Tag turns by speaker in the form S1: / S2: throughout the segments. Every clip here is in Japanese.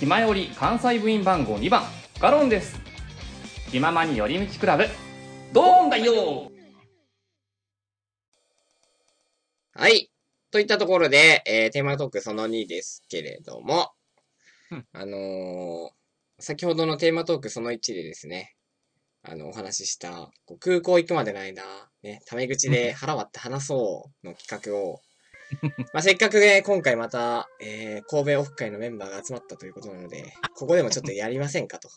S1: 暇より関西部員番号2番。ガロンです。気ままに寄り道クラブ。ドーンだよ
S2: はい。といったところで、えー、テーマトークその2ですけれども、
S1: うん。
S2: あのー先ほどのテーマトークその1でですね、あの、お話しした、こう空港行くまでの間、ね、タメ口で腹割って話そうの企画を、まあ、せっかくね、今回また、えー、神戸オフ会のメンバーが集まったということなので、ここでもちょっとやりませんかと。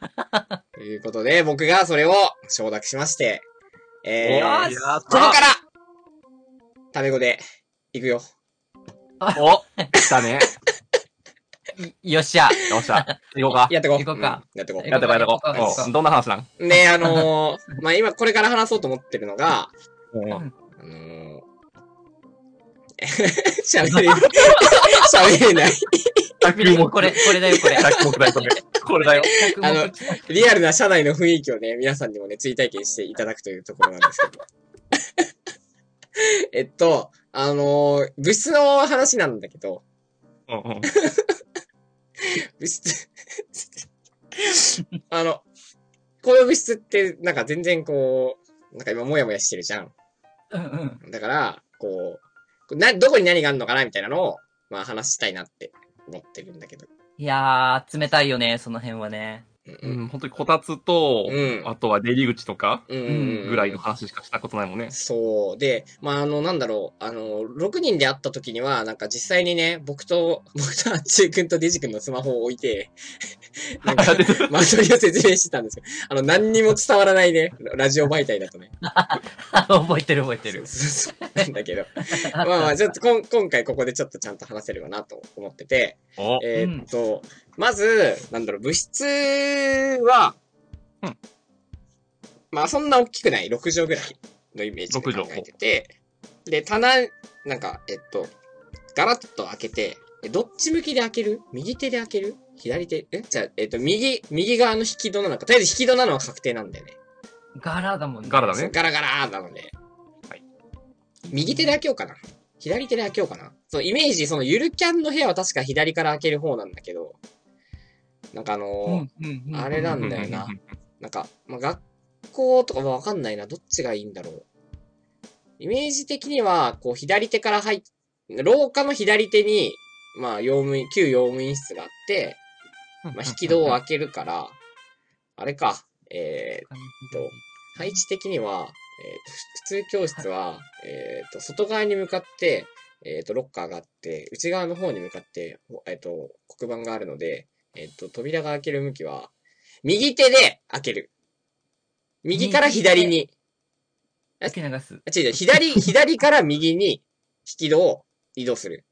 S2: ということで、僕がそれを承諾しまして、えー、ここから、タメ語で、行くよ。
S3: お来たね。
S4: よっしゃ。
S3: よっしゃ。行こうか。
S2: やってこう。
S4: 行こうか
S2: んやってこ
S3: やってこうやってこ
S4: う
S3: どんな話なん？
S2: う。で、あのー、まあ、今これから話そうと思ってるのが、
S3: うん
S2: あのー、喋れない。喋れない。
S4: これ、これだよ、これ。
S3: 着目だよ、これ。これだよ。
S4: 着
S2: あの
S4: 目
S2: リアルな社内の雰囲気をね、皆さんにもね、追体験していただくというところなんですけど。えっと、あのー、物質の話なんだけど、
S3: うんうん。
S2: 物質、あの、この物質って、なんか全然こう、なんか今もやもやしてるじゃん。
S4: うんうん。
S2: だから、こう、な、どこに何があるのかなみたいなのを、まあ話したいなって思ってるんだけど。
S4: いやー、冷たいよね、その辺はね。
S2: うん
S3: う
S2: うん
S3: ん、本当にこたつと、
S2: うん
S3: あとは出入り口とか
S2: うんうん
S3: ぐらいの話しかしたことないもんね。
S2: そう。で、まあ、あの、なんだろう。あの、6人で会った時には、なんか実際にね、僕と、僕とあっちゅうくんとデジ君のスマホを置いて、なんか、間取りを説明してたんですよ。あの、何にも伝わらないね、ラジオ媒体だとね。
S4: 覚えてる覚えてる。
S2: そうそうそうなんだけど。まあまあ、ちょっとこん今回ここでちょっとちゃんと話せればなと思ってて、
S3: お
S2: えーっと、まず、なんだろう、物質は、
S3: うん
S2: まあそんな大きくない、6畳ぐらいのイメージで考えてて、で、棚、なんか、えっと、ガラッと開けて、えどっち向きで開ける？右手で開ける？左手？え？じゃあ、えっと、右、右側の引き戸なのか、とりあえず引き戸なのは確定なんだよね。
S4: 柄だもんね。
S3: ガラだね。
S2: ガラガラなので。
S3: はい
S2: 右手で開けようかな。左手で開けようかな。そのイメージ、そのゆるキャンの部屋は確か左から開ける方なんだけど、なんかあのー。あれなんだよな。なんか、まあ、学校とかもわかんないな。どっちがいいんだろう。イメージ的には、こう、左手から入っ、廊下の左手に、まあ、用務員、旧用務員室があって、まあ、引き戸を開けるから、あれか、えー、と配置的には、えーと、普通教室は、えーと、外側に向かって、えーと、ロッカーがあって、内側の方に向かって、ほえーと、黒板があるので、えーと、扉が開ける向きは、右手で開ける。右から左に、
S4: 吹き流す。
S2: あ、違う違う、左、左から右に引き戸を移動する。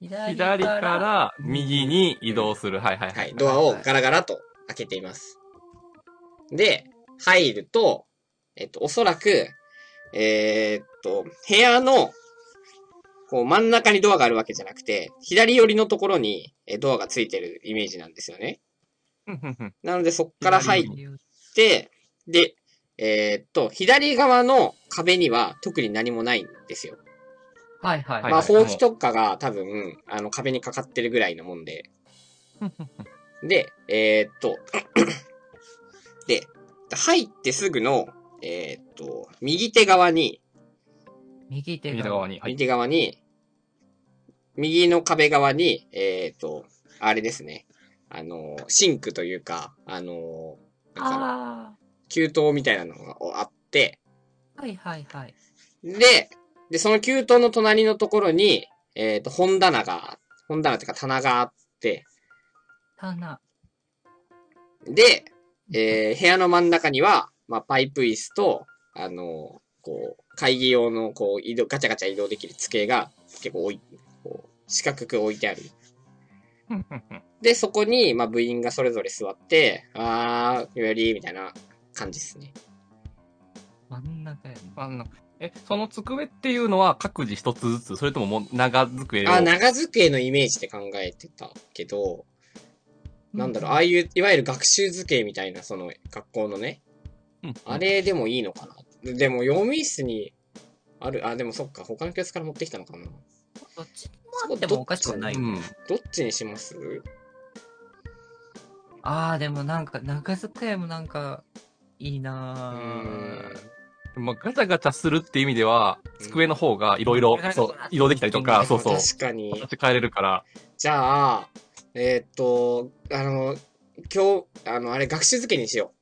S4: 左
S3: 左から右に移動する。はいはいは。
S2: はいい、ドアをガラガラと開けています。で、入ると、えっと、おそらく、えーっと、部屋の、こう真ん中にドアがあるわけじゃなくて、左寄りのところにえドアがついてるイメージなんですよね。
S3: うんうんうん
S2: なのでそっから入っ
S4: 左
S2: て、で、えーっと、左側の壁には特に何もないんですよ。
S4: はいはい。
S2: まあ、
S3: はいはい
S2: ほうきとかが多分、あの、壁にかかってるぐらいのもんで。で、えーっと、で、入ってすぐの、えーっと、右手側に、
S4: 右手が。
S3: 右側に。はい。
S2: 右手側に、右の壁側に、えーっと、あれですね。あの、シンクというか、あの、なん給湯みたいなのがあって、
S4: あ。はいはいはい。
S2: で、で、その給湯の隣のところに、えっ、と、本棚が、本棚っていうか棚があって、
S4: 棚。
S2: で、えー部屋の真ん中には、まあ、パイプ椅子と、あの、こう、会議用の、こう、移動、ガチャガチャ移動できる机が結構置い、こう、四角く置いてある。で、そこに、まあ、部員がそれぞれ座って、あー、より、みたいな感じですね。
S4: 真ん中やね。
S3: あのえ、その机っていうのは各自一つずつ、それとももう長机を？
S2: あ、長机のイメージで考えてたけど、なんだろう、ああいう、いわゆる学習机みたいな、その、学校のね、
S3: うん
S2: あれでもいいのかな。でも、読み室に、ある、あ、でもそっか、他の教室から持ってきたのかな。
S4: どっちもあってもおかしくない。
S3: うん。
S2: どっちにします
S4: あー、でもなんか、長机もなんか、いいなぁ。
S3: まあ、ガチャガチャするっていう意味では、机の方がいろいろ、そう、移動できたりとか、そうそう、
S2: 確かに。
S3: 形変えれるから、
S2: じゃあ、えーっと、あの、今日、あの、あれ、学習付けにしよ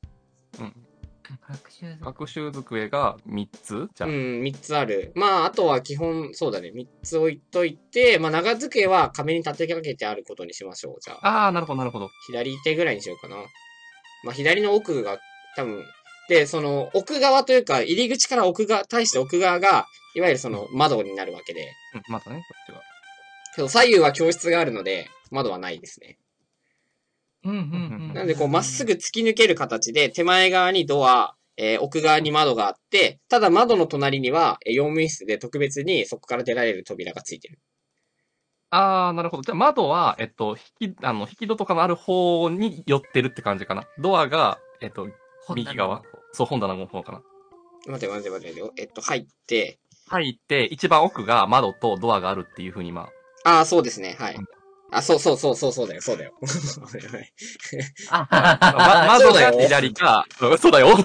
S4: 学習図
S3: 学習机が3つ？じ
S2: う。
S3: ゃあ、
S2: うん、3つある。まあ、あとは基本、そうだね、3つ置いといて、まあ、長付けは壁に立てかけてあることにしましょう。じゃあ、
S3: ああ、なるほど、なるほど。
S2: 左手ぐらいにしようかな。まあ、左の奥が、多分、で、その、奥側というか、入り口から奥側、対して奥側が、いわゆるその、窓になるわけで、
S3: うん、またね、こっちは。
S2: けど左右は教室があるので、窓はないですね。
S4: うんうんうん。
S2: なんで、こう、まっすぐ突き抜ける形で、手前側にドア、えー奥側に窓があって、ただ窓の隣には、えー用務員室で特別にそこから出られる扉がついてる。
S3: ああ、なるほど。じゃあ窓は、えっと、引き、あの、引き戸とかのある方に寄ってるって感じかな。ドアが、えっと、右側。そう、本棚の方かな。
S2: 待て待て待て待て。えっと、入って、
S3: 入って、一番奥が窓とドアがあるっていう風に、ま
S2: ああ、そうですね、はい。あ、そうそうそうそうそうだよ、そうだよ。
S3: あ、
S4: あ
S3: ま、窓が左か、うんそうだよ。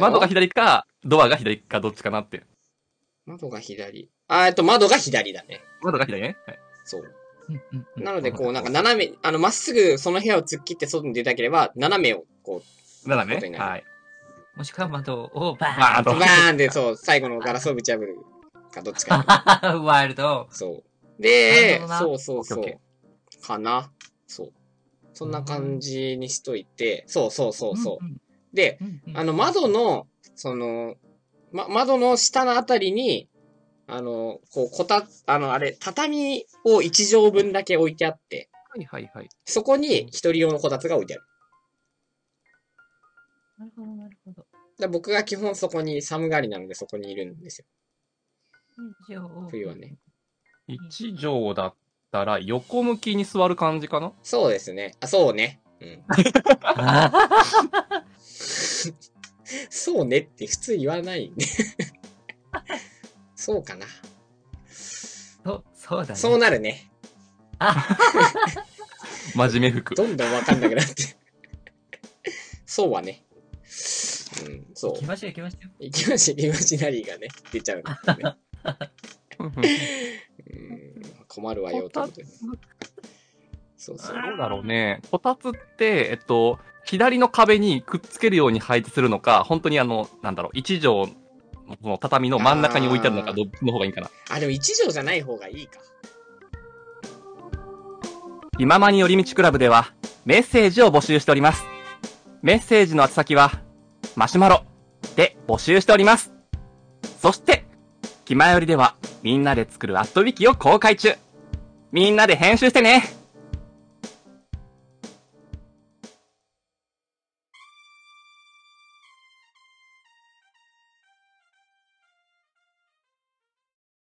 S3: 窓が左か、ドアが左か、どっちかなって。
S2: 窓が左。あ、えっと、窓が左だね。
S3: 窓が左ね。はい。
S2: そう。なので、こう、なんか斜め、あの、まっすぐその部屋を突っ切って外に出たければ、斜めを、こ
S3: 斜めはい。
S4: もしくは窓をバ
S3: まあ、あ
S2: う、
S3: と
S2: バ、ーンで、そう、最後のガラスをぶち破るか、どっちか。
S4: ー ンワイルド。
S2: そう。でそうそうそう。かな。そう。そんな感じにしといて、そうそうそうそう。
S4: ん
S2: で、
S4: うんうん。
S2: あの、窓の、その、ま、窓の下のあたりに、あの、こう、こた、あの、あれ、畳を1畳分だけ置いてあって、
S3: はいはいはい。
S2: そこに一人用のこたつが置いてある。
S4: なるほど、なるほど。
S2: で僕が基本そこに寒がりなのでそこにいるんですよ。
S4: 以上
S2: 冬はね。
S3: 一畳だったら、横向きに座る感じかな？
S2: そうですね。あ、そうね。うん。
S4: あ
S2: そうねって普通言わないんで。そうかな。
S4: そう、そうだね。
S2: そうなるね。
S3: 真面目服。
S2: どんどんわかんなくなって。そうはね。うん、そう
S4: 来。ましたよ、来ましたよ。
S2: イキマジ、イマジナリーがね、出ちゃうんだよね。うん、困るわよ、ということで。そうそう。
S3: どうだろうね。こたつって、えっと、左の壁にくっつけるように配置するのか、本当にあの、なんだろう、一畳の畳の真ん中に置いてあるのか、どっちの方がいいかな。
S2: あ、でも一条じゃない方がいいか。
S1: 気ままに寄り道クラブではメッセージを募集しております。メッセージの宛先は、マシュマロで募集しております。そして、気前よりではみんなで作るアットウィキを公開中。みんなで編集してね